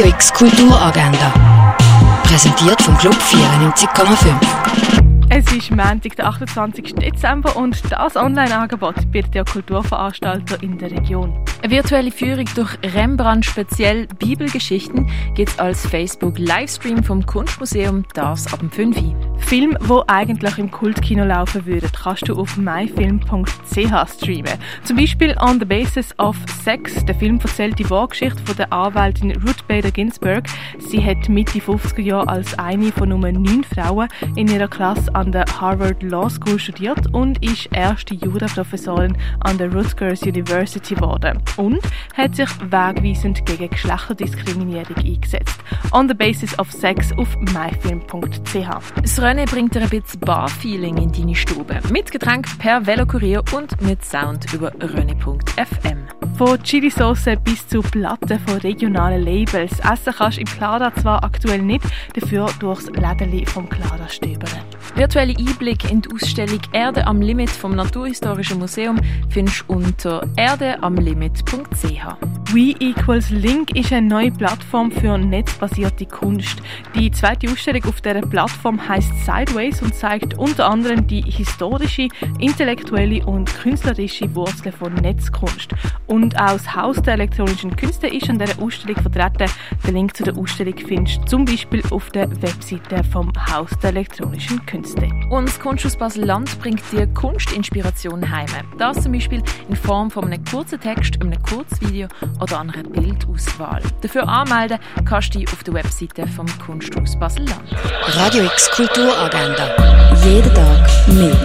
Radio X Kulturagenda. Präsentiert vom Club 94,5. Es ist Montag, der 28. Dezember und das Online-Angebot bietet der Kulturveranstalter in der Region. Eine virtuelle Führung durch Rembrandt speziell Bibelgeschichten gibt es als Facebook-Livestream vom Kunstmuseum das ab dem 5 Film, wo eigentlich im Kultkino laufen würden, kannst du auf myfilm.ch streamen. Zum Beispiel On the Basis of Sex. Der Film erzählt die Wahrgeschichte von der Anwältin Ruth Bader Ginsburg. Sie hat Mitte 50er Jahre als eine von nur neun Frauen in ihrer Klasse an der Harvard Law School studiert und ist erste Juraprofessorin an der Rutgers University geworden und hat sich wegweisend gegen Geschlechterdiskriminierung eingesetzt. On the Basis of Sex auf myfilm.ch. Das Rennen bringt dir ein bisschen Bar-Feeling in deine Stube. Mit Getränk per Velokurier und mit Sound über rené.fm. Von Chili-Sauce bis zu Platten von regionalen Labels. Essen kannst du im Clara zwar aktuell nicht, dafür durchs Lädeli vom Clara stöbern. Virtuelle Einblick in die Ausstellung Erde am Limit vom Naturhistorischen Museum findest du unter erdeamlimit.ch. We Equals Link ist eine neue Plattform für netzbasierte Kunst. Die zweite Ausstellung auf dieser Plattform heißt Sideways und zeigt unter anderem die historische, intellektuelle und künstlerische Wurzel von Netzkunst. Und auch das Haus der elektronischen Künste ist an dieser Ausstellung vertreten. Den Link zu der Ausstellung findest du zum Beispiel auf der Webseite vom Haus der elektronischen Künste. Und das Kunsthaus Basel-Land bringt dir Kunstinspiration heim. Das zum Beispiel in Form von einem kurzen Text, einem Kurzvideo oder einer Bildauswahl. Dafür anmelden kannst du dich auf der Webseite vom Kunsthaus Basel-Land. Radio X Kulturagenda. Jeden Tag mehr.